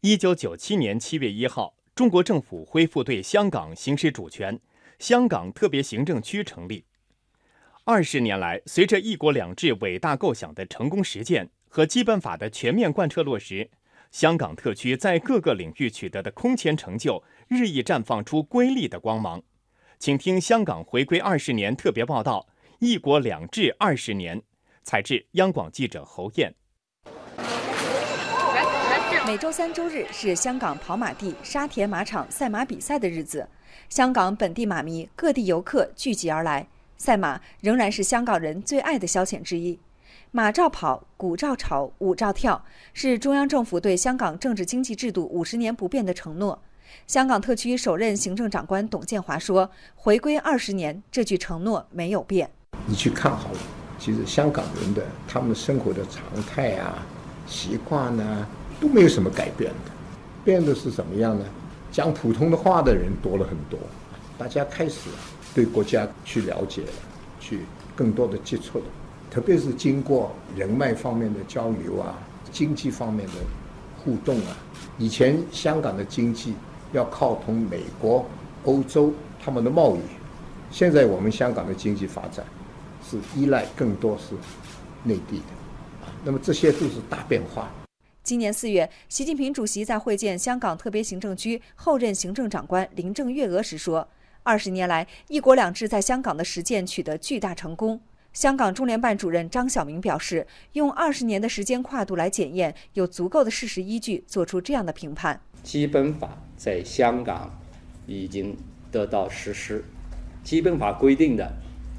一九九七年七月一号，中国政府恢复对香港行使主权，香港特别行政区成立。二十年来，随着“一国两制”伟大构想的成功实践和《基本法》的全面贯彻落实，香港特区在各个领域取得的空前成就日益绽放出瑰丽的光芒。请听香港回归二十年特别报道：“一国两制二十年”，采自央广记者侯燕。每周三、周日是香港跑马地沙田马场赛马比赛的日子，香港本地马迷、各地游客聚集而来。赛马仍然是香港人最爱的消遣之一。马照跑，鼓照吵，舞照跳，是中央政府对香港政治经济制度五十年不变的承诺。香港特区首任行政长官董建华说：“回归二十年，这句承诺没有变。你去看好了，其实香港人的他们生活的常态啊、习惯呢，都没有什么改变的。变的是什么样呢？讲普通的话的人多了很多，大家开始对国家去了解了，去更多的接触了。”特别是经过人脉方面的交流啊，经济方面的互动啊，以前香港的经济要靠同美国、欧洲他们的贸易，现在我们香港的经济发展是依赖更多是内地的，啊，那么这些都是大变化。今年四月，习近平主席在会见香港特别行政区后任行政长官林郑月娥时说：“二十年来，一国两制在香港的实践取得巨大成功。”香港中联办主任张晓明表示，用二十年的时间跨度来检验，有足够的事实依据做出这样的评判。基本法在香港已经得到实施，基本法规定的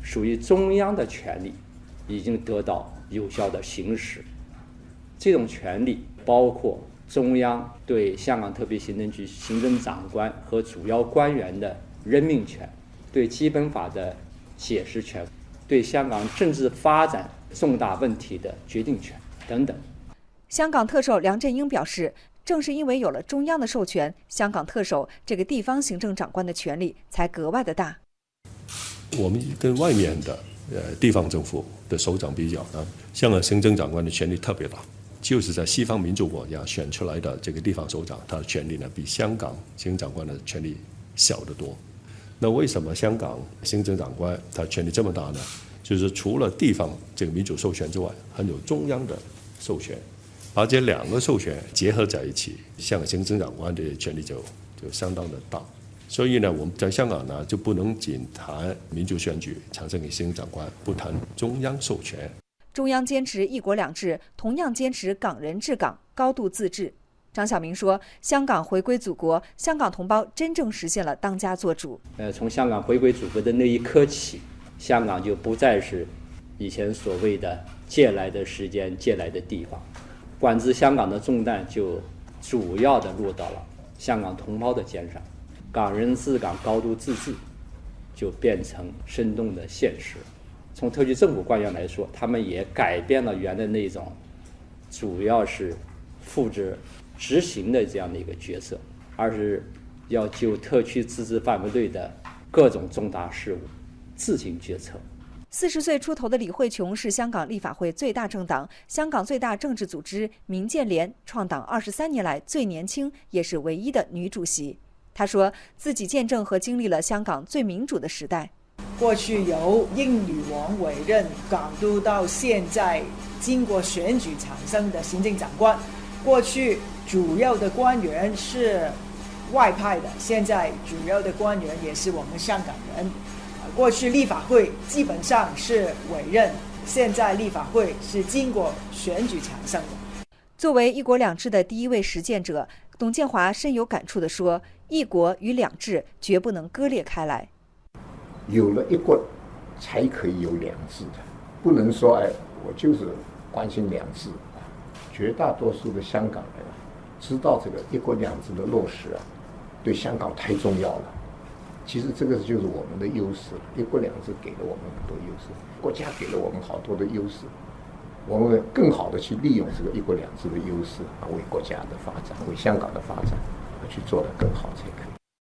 属于中央的权利已经得到有效的行使。这种权利包括中央对香港特别行政区行政长官和主要官员的任命权，对基本法的解释权。对香港政治发展重大问题的决定权等等。香港特首梁振英表示，正是因为有了中央的授权，香港特首这个地方行政长官的权力才格外的大。我们跟外面的呃地方政府的首长比较呢，香港行政长官的权力特别大，就是在西方民主国家选出来的这个地方首长，他的权力呢比香港行政长官的权力小得多。那为什么香港行政长官他权力这么大呢？就是除了地方这个民主授权之外，还有中央的授权，把这两个授权结合在一起，香港行政长官的权力就就相当的大。所以呢，我们在香港呢就不能仅谈民主选举产生的行政长官，不谈中央授权。中央坚持一国两制，同样坚持港人治港、高度自治。张晓明说：“香港回归祖国，香港同胞真正实现了当家作主。呃，从香港回归祖国的那一刻起，香港就不再是以前所谓的借来的时间、借来的地方，管制香港的重担就主要的落到了香港同胞的肩上。港人治港、高度自治就变成生动的现实。从特区政府官员来说，他们也改变了原来那种，主要是复制。”执行的这样的一个角色，而是要就特区自治范围内的各种重大事务自行决策。四十岁出头的李慧琼是香港立法会最大政党、香港最大政治组织民建联创党二十三年来最年轻也是唯一的女主席。她说自己见证和经历了香港最民主的时代。过去由英女王委任港督，到现在经过选举产生的行政长官。过去主要的官员是外派的，现在主要的官员也是我们香港人。过去立法会基本上是委任，现在立法会是经过选举产生的。作为“一国两制”的第一位实践者，董建华深有感触地说：“一国与两制绝不能割裂开来。有了一国，才可以有两制的，不能说哎，我就是关心两制。”绝大多数的香港人知道这个“一国两制”的落实啊，对香港太重要了。其实这个就是我们的优势，“一国两制”给了我们很多优势，国家给了我们好多的优势，我们更好的去利用这个“一国两制”的优势啊，为国家的发展、为香港的发展去做得更好才可以。